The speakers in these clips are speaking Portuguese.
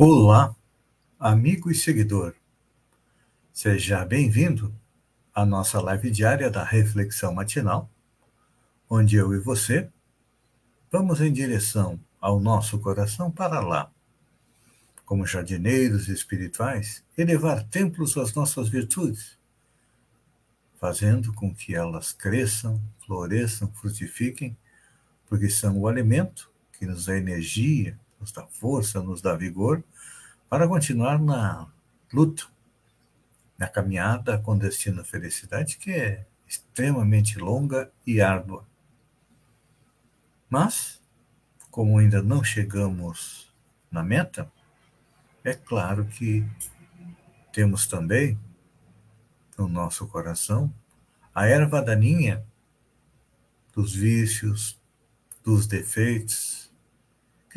Olá, amigo e seguidor. Seja bem-vindo à nossa live diária da Reflexão Matinal, onde eu e você vamos em direção ao nosso coração para lá, como jardineiros espirituais, elevar templos às nossas virtudes, fazendo com que elas cresçam, floresçam, frutifiquem, porque são o alimento que nos dá energia, nos dá força, nos dá vigor para continuar na luta, na caminhada com destino à felicidade, que é extremamente longa e árdua. Mas, como ainda não chegamos na meta, é claro que temos também no nosso coração a erva daninha dos vícios, dos defeitos,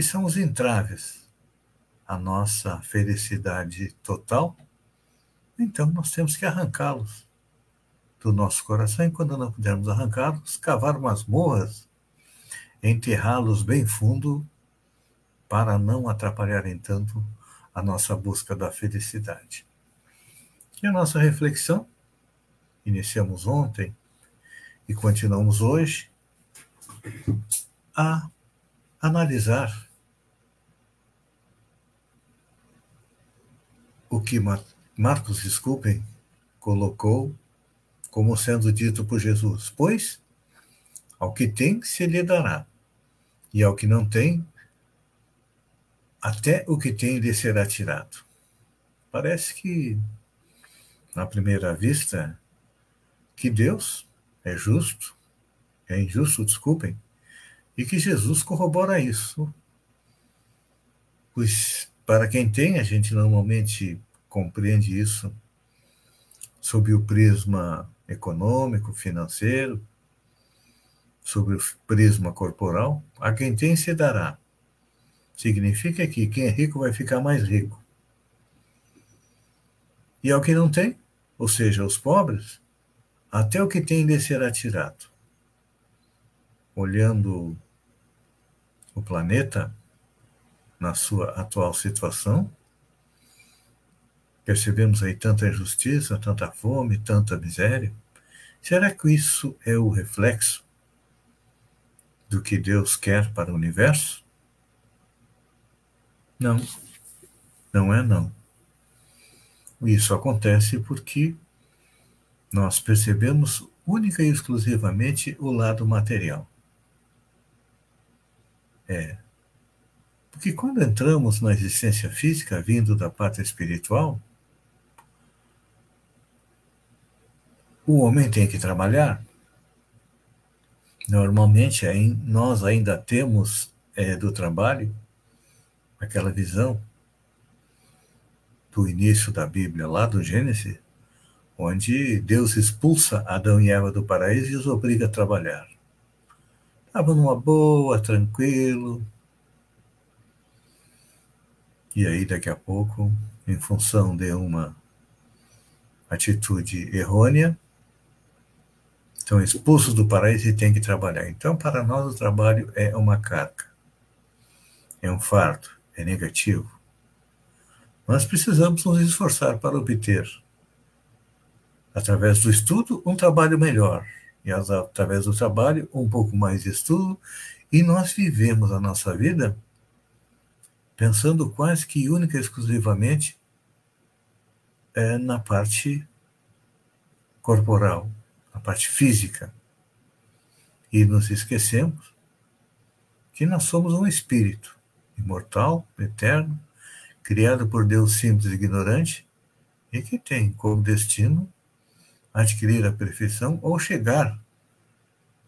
que são os entraves a nossa felicidade total, então nós temos que arrancá-los do nosso coração, e quando não pudermos arrancá-los, cavar masmorras, enterrá-los bem fundo, para não atrapalharem tanto a nossa busca da felicidade. E a nossa reflexão, iniciamos ontem e continuamos hoje, a analisar o que Marcos, desculpem, colocou como sendo dito por Jesus: Pois ao que tem se lhe dará, e ao que não tem, até o que tem lhe será tirado. Parece que, na primeira vista, que Deus é justo, é injusto, desculpem, e que Jesus corrobora isso. Pois para quem tem, a gente normalmente compreende isso sob o prisma econômico, financeiro, sobre o prisma corporal. A quem tem se dará. Significa que quem é rico vai ficar mais rico. E ao que não tem, ou seja, aos pobres, até o que tem lhe será tirado. Olhando o planeta, na sua atual situação. Percebemos aí tanta injustiça, tanta fome, tanta miséria. Será que isso é o reflexo do que Deus quer para o universo? Não, não é não. Isso acontece porque nós percebemos única e exclusivamente o lado material. É, porque quando entramos na existência física, vindo da parte espiritual, o homem tem que trabalhar. Normalmente, nós ainda temos é, do trabalho aquela visão do início da Bíblia, lá do Gênesis, onde Deus expulsa Adão e Eva do paraíso e os obriga a trabalhar. Estava numa boa, tranquilo, e aí, daqui a pouco, em função de uma atitude errônea, estão expulsos do paraíso e têm que trabalhar. Então, para nós, o trabalho é uma carga, é um fardo, é negativo. Nós precisamos nos esforçar para obter, através do estudo, um trabalho melhor. E através do trabalho, um pouco mais de estudo. E nós vivemos a nossa vida pensando quase que única e exclusivamente é, na parte corporal, na parte física. E nos esquecemos que nós somos um espírito imortal, eterno, criado por Deus simples e ignorante, e que tem como destino adquirir a perfeição ou chegar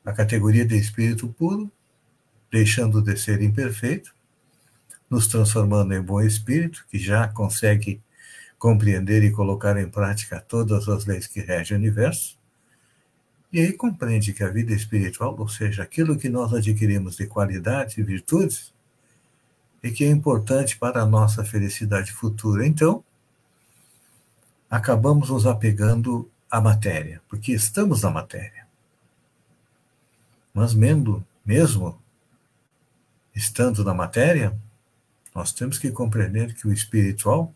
à categoria de espírito puro, deixando de ser imperfeito nos transformando em bom espírito, que já consegue compreender e colocar em prática todas as leis que regem o universo, e aí compreende que a vida espiritual, ou seja, aquilo que nós adquirimos de qualidade e virtudes, e que é importante para a nossa felicidade futura. Então, acabamos nos apegando à matéria, porque estamos na matéria. Mas mesmo, mesmo estando na matéria, nós temos que compreender que o espiritual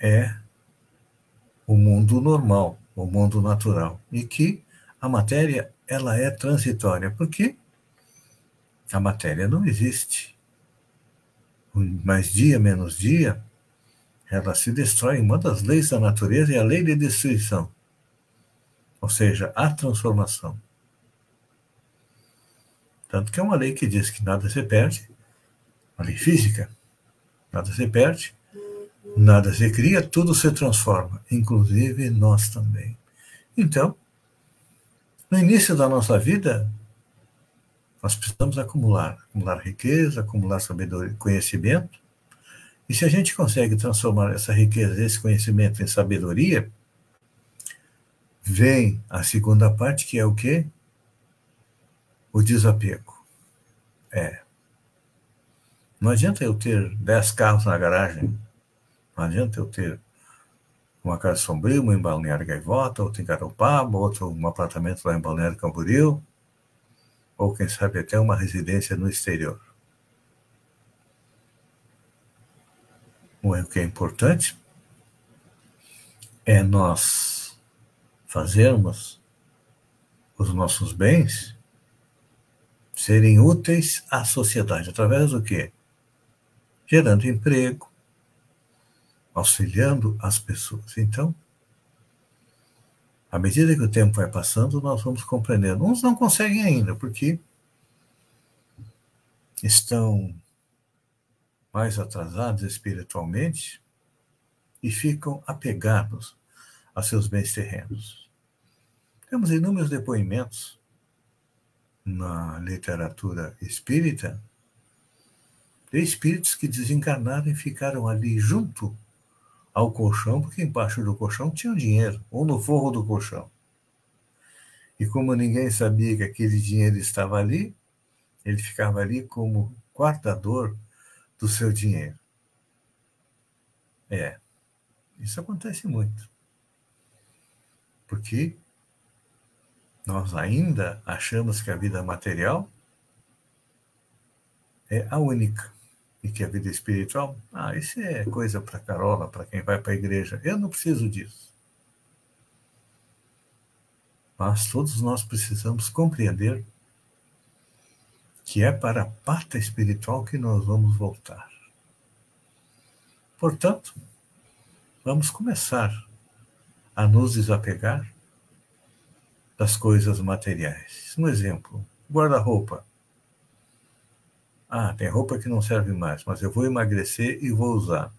é o mundo normal, o mundo natural, e que a matéria ela é transitória, porque a matéria não existe. Mais dia menos dia, ela se destrói. Uma das leis da natureza é a lei de destruição, ou seja, a transformação. Tanto que é uma lei que diz que nada se perde, uma lei física, nada se perde, nada se cria, tudo se transforma, inclusive nós também. Então, no início da nossa vida, nós precisamos acumular, acumular riqueza, acumular sabedoria, conhecimento. E se a gente consegue transformar essa riqueza, esse conhecimento em sabedoria, vem a segunda parte, que é o quê? O desapego. É. Não adianta eu ter dez carros na garagem. Não adianta eu ter uma casa sombria, uma em Balneário Gaivota, outra em Garopaba, outro um apartamento lá em Balneário Camboriú ou quem sabe até uma residência no exterior. O que é importante é nós fazermos os nossos bens serem úteis à sociedade através do quê? Gerando emprego, auxiliando as pessoas. Então, à medida que o tempo vai passando, nós vamos compreendendo. Uns não conseguem ainda, porque estão mais atrasados espiritualmente e ficam apegados a seus bens terrenos. Temos inúmeros depoimentos na literatura espírita espíritos que desencarnaram e ficaram ali junto ao colchão, porque embaixo do colchão tinha dinheiro, ou no forro do colchão. E como ninguém sabia que aquele dinheiro estava ali, ele ficava ali como guardador do seu dinheiro. É, isso acontece muito. Porque nós ainda achamos que a vida material é a única e que a vida espiritual, ah, isso é coisa para Carola, para quem vai para a igreja. Eu não preciso disso. Mas todos nós precisamos compreender que é para a pata espiritual que nós vamos voltar. Portanto, vamos começar a nos desapegar das coisas materiais. Um exemplo: guarda-roupa. Ah, tem roupa que não serve mais, mas eu vou emagrecer e vou usar.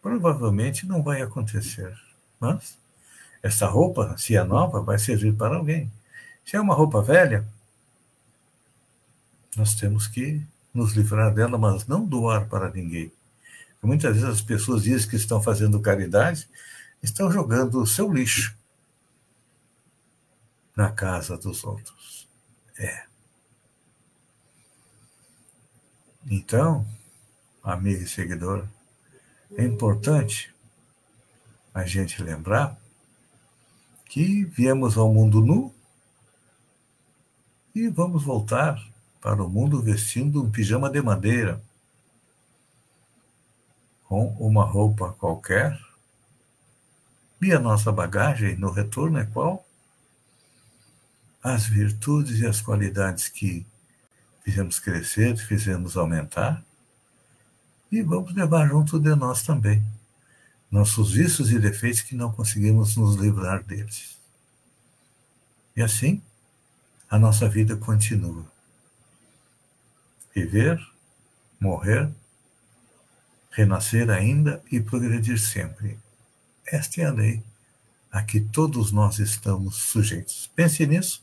Provavelmente não vai acontecer. Mas essa roupa, se é nova, vai servir para alguém. Se é uma roupa velha, nós temos que nos livrar dela, mas não doar para ninguém. Muitas vezes as pessoas dizem que estão fazendo caridade, estão jogando o seu lixo na casa dos outros. É. Então, amigo e seguidor, é importante a gente lembrar que viemos ao mundo nu e vamos voltar para o mundo vestindo um pijama de madeira, com uma roupa qualquer. E a nossa bagagem no retorno é qual? As virtudes e as qualidades que fizemos crescer, fizemos aumentar, e vamos levar junto de nós também nossos vícios e defeitos que não conseguimos nos livrar deles. E assim, a nossa vida continua. Viver, morrer, renascer ainda e progredir sempre. Esta é a lei a que todos nós estamos sujeitos. Pense nisso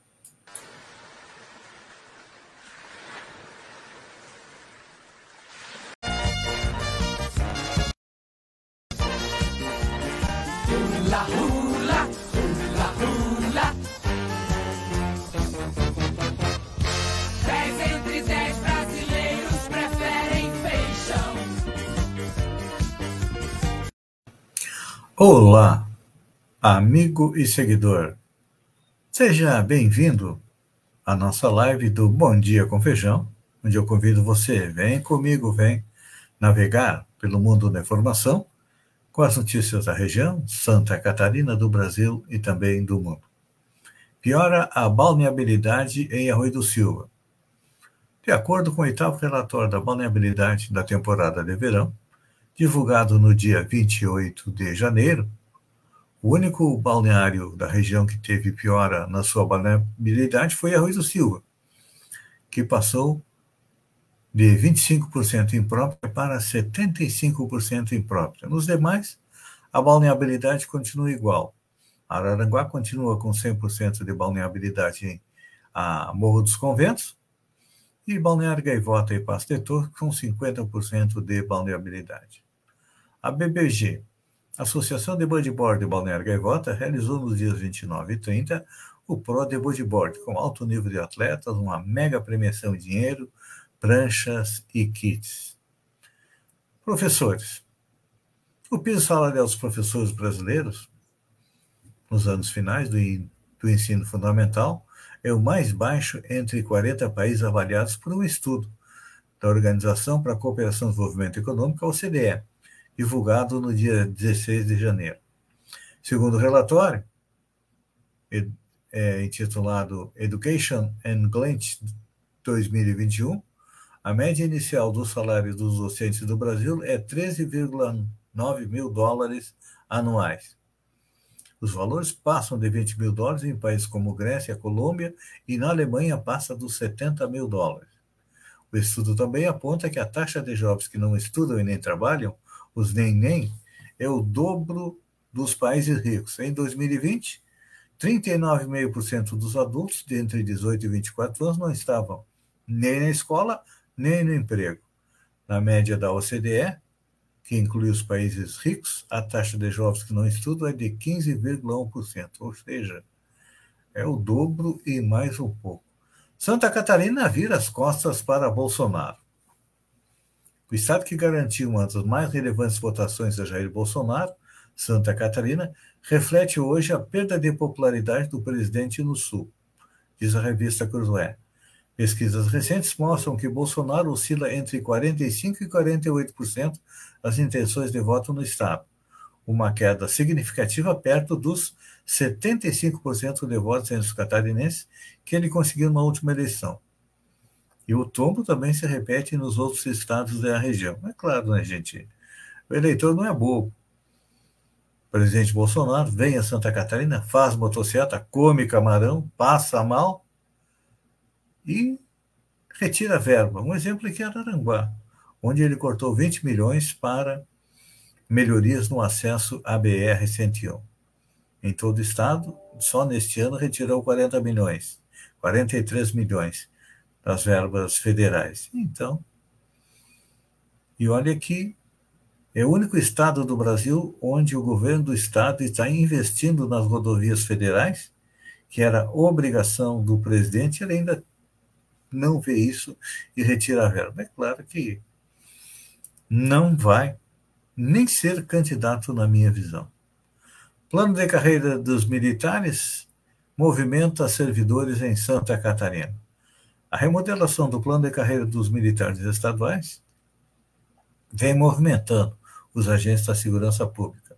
Olá, amigo e seguidor. Seja bem-vindo à nossa live do Bom Dia com Feijão, onde eu convido você, vem comigo, vem navegar pelo mundo da informação com as notícias da região, Santa Catarina, do Brasil e também do mundo. Piora a balneabilidade em Arroio do Silva. De acordo com o oitavo relatório da balneabilidade da temporada de verão, divulgado no dia 28 de janeiro, o único balneário da região que teve piora na sua balneabilidade foi Arroz do Silva, que passou de 25% imprópria para 75% imprópria. Nos demais, a balneabilidade continua igual. Araranguá continua com 100% de balneabilidade em Morro dos Conventos e Balneário Gaivota e Pastetor com 50% de balneabilidade. A BBG, Associação de Bodyboard de Balneário Gaivota, realizou nos dias 29 e 30 o Pro de Bodyboard, com alto nível de atletas, uma mega premiação em dinheiro, pranchas e kits. Professores. O piso salarial dos professores brasileiros, nos anos finais do, do ensino fundamental, é o mais baixo entre 40 países avaliados por um estudo da Organização para a Cooperação e Desenvolvimento Econômico, a OCDE divulgado no dia 16 de janeiro. Segundo o relatório, é, intitulado Education and Glint 2021, a média inicial dos salários dos docentes do Brasil é 13,9 mil dólares anuais. Os valores passam de 20 mil dólares em países como Grécia, Colômbia e na Alemanha passa dos 70 mil dólares. O estudo também aponta que a taxa de jovens que não estudam e nem trabalham os nem-nem, é o dobro dos países ricos. Em 2020, 39,5% dos adultos de entre 18 e 24 anos não estavam nem na escola, nem no emprego. Na média da OCDE, que inclui os países ricos, a taxa de jovens que não estudam é de 15,1%, ou seja, é o dobro e mais um pouco. Santa Catarina vira as costas para Bolsonaro. O estado que garantiu uma das mais relevantes votações a Jair Bolsonaro, Santa Catarina, reflete hoje a perda de popularidade do presidente no Sul, diz a revista Cruzoé. Pesquisas recentes mostram que Bolsonaro oscila entre 45% e 48% das intenções de voto no estado, uma queda significativa perto dos 75% de votos entre os catarinenses que ele conseguiu na última eleição. E o tombo também se repete nos outros estados da região. É claro, né, gente? O eleitor não é bobo. O presidente Bolsonaro vem a Santa Catarina, faz motocicleta, come camarão, passa mal e retira a verba. Um exemplo aqui é Araranguá, onde ele cortou 20 milhões para melhorias no acesso à BR-101. Em todo o estado, só neste ano retirou 40 milhões, 43 milhões das verbas federais. Então, e olha que é o único estado do Brasil onde o governo do estado está investindo nas rodovias federais, que era obrigação do presidente, ele ainda não vê isso e retira a verba. É claro que não vai nem ser candidato na minha visão. Plano de carreira dos militares movimenta servidores em Santa Catarina. A remodelação do plano de carreira dos militares estaduais vem movimentando os agentes da segurança pública.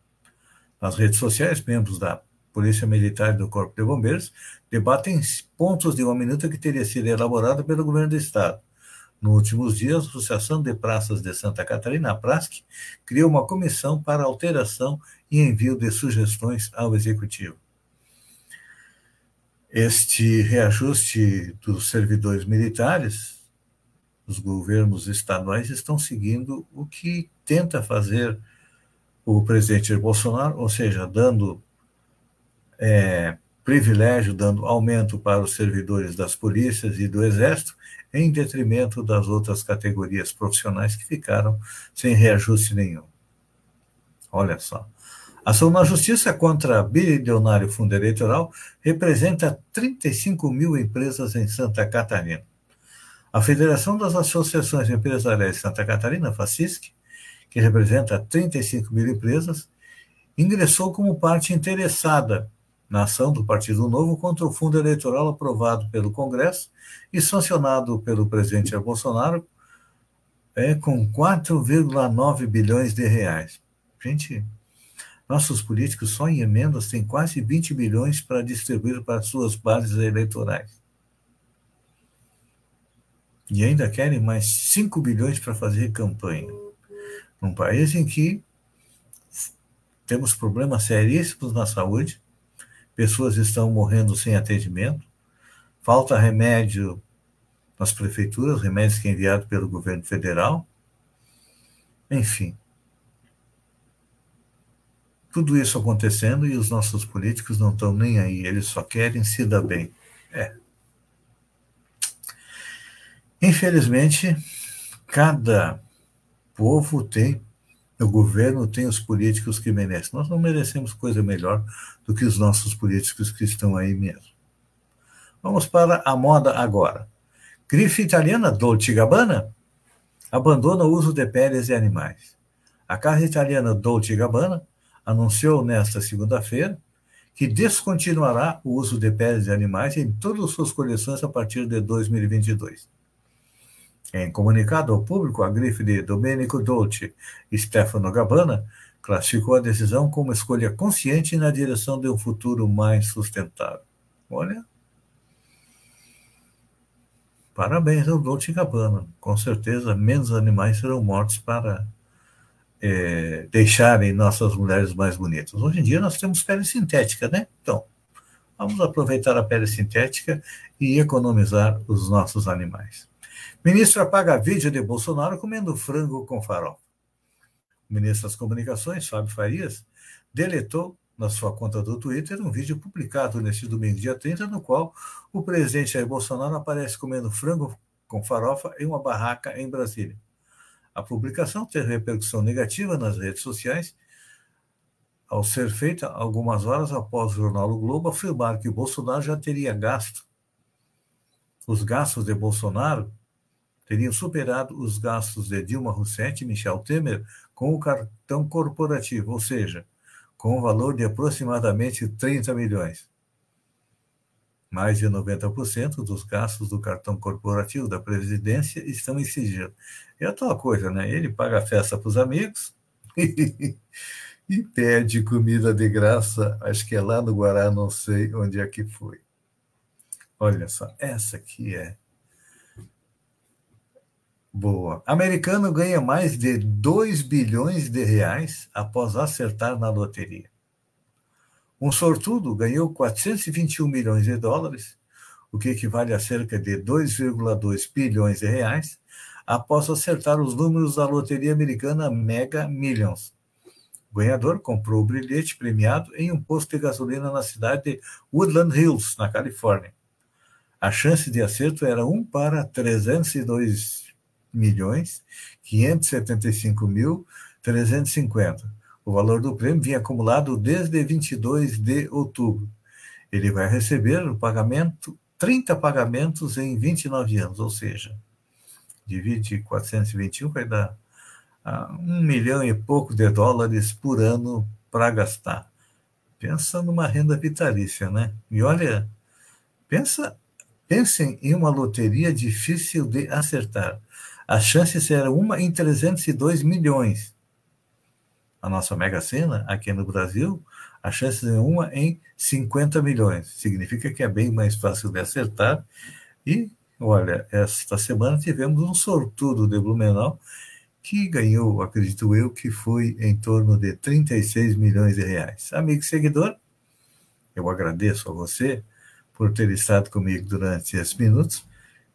Nas redes sociais, membros da Polícia Militar e do Corpo de Bombeiros debatem pontos de uma minuta que teria sido elaborada pelo governo do Estado. Nos últimos dias, a Associação de Praças de Santa Catarina, a PRASC, criou uma comissão para alteração e envio de sugestões ao Executivo. Este reajuste dos servidores militares os governos estaduais estão seguindo o que tenta fazer o presidente Bolsonaro, ou seja, dando é, privilégio, dando aumento para os servidores das polícias e do Exército, em detrimento das outras categorias profissionais que ficaram sem reajuste nenhum. Olha só. A ação na justiça contra bilionário fundo eleitoral representa 35 mil empresas em Santa Catarina. A Federação das Associações Empresariais de Santa Catarina, FACISC, que representa 35 mil empresas, ingressou como parte interessada na ação do Partido Novo contra o fundo eleitoral aprovado pelo Congresso e sancionado pelo presidente Jair Bolsonaro é, com 4,9 bilhões de reais. Gente, nossos políticos só em emendas têm quase 20 bilhões para distribuir para suas bases eleitorais. E ainda querem mais 5 bilhões para fazer campanha. Num país em que temos problemas seríssimos na saúde, pessoas estão morrendo sem atendimento, falta remédio nas prefeituras, remédios que é enviado pelo governo federal. Enfim, tudo isso acontecendo e os nossos políticos não estão nem aí, eles só querem se dar bem. É. Infelizmente, cada povo tem, o governo tem os políticos que merecem. Nós não merecemos coisa melhor do que os nossos políticos que estão aí mesmo. Vamos para a moda agora. Grife italiana Dolce Gabbana abandona o uso de peles de animais. A casa italiana Dolce Gabbana anunciou nesta segunda-feira que descontinuará o uso de peles de animais em todas as suas coleções a partir de 2022. Em comunicado ao público, a grife de Domenico Dolce e Stefano Gabbana classificou a decisão como escolha consciente na direção de um futuro mais sustentável. Olha, parabéns ao Dolce Gabbana. Com certeza, menos animais serão mortos para é, deixarem nossas mulheres mais bonitas. Hoje em dia nós temos pele sintética, né? Então, vamos aproveitar a pele sintética e economizar os nossos animais. Ministro apaga vídeo de Bolsonaro comendo frango com farofa. O ministro das Comunicações, Fábio Farias, deletou na sua conta do Twitter um vídeo publicado neste domingo, dia 30, no qual o presidente Jair Bolsonaro aparece comendo frango com farofa em uma barraca em Brasília. A publicação teve repercussão negativa nas redes sociais, ao ser feita algumas horas após o jornal o Globo afirmar que Bolsonaro já teria gasto. Os gastos de Bolsonaro teriam superado os gastos de Dilma Rousseff e Michel Temer com o cartão corporativo, ou seja, com um valor de aproximadamente 30 milhões mais de 90% dos gastos do cartão corporativo da presidência estão em sigilo. É a tal coisa, né? Ele paga a festa para os amigos e pede comida de graça, acho que é lá no Guará, não sei onde é que foi. Olha só, essa aqui é boa. Americano ganha mais de 2 bilhões de reais após acertar na loteria. Um sortudo ganhou 421 milhões de dólares, o que equivale a cerca de 2,2 bilhões de reais, após acertar os números da loteria americana Mega Millions. O ganhador comprou o brilhete premiado em um posto de gasolina na cidade de Woodland Hills, na Califórnia. A chance de acerto era 1 para 302 milhões 575 mil 350 o valor do prêmio vinha acumulado desde 22 de outubro. Ele vai receber o pagamento, 30 pagamentos em 29 anos, ou seja, divide 421, vai dar ah, um milhão e pouco de dólares por ano para gastar. Pensa numa renda vitalícia, né? E olha, pensa, pensem em uma loteria difícil de acertar. As chances eram uma em 302 milhões a nossa Mega Sena, aqui no Brasil, a chance é uma em 50 milhões. Significa que é bem mais fácil de acertar. E, olha, esta semana tivemos um sortudo de Blumenau que ganhou, acredito eu, que foi em torno de 36 milhões de reais. Amigo seguidor, eu agradeço a você por ter estado comigo durante esses minutos.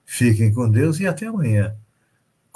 Fiquem com Deus e até amanhã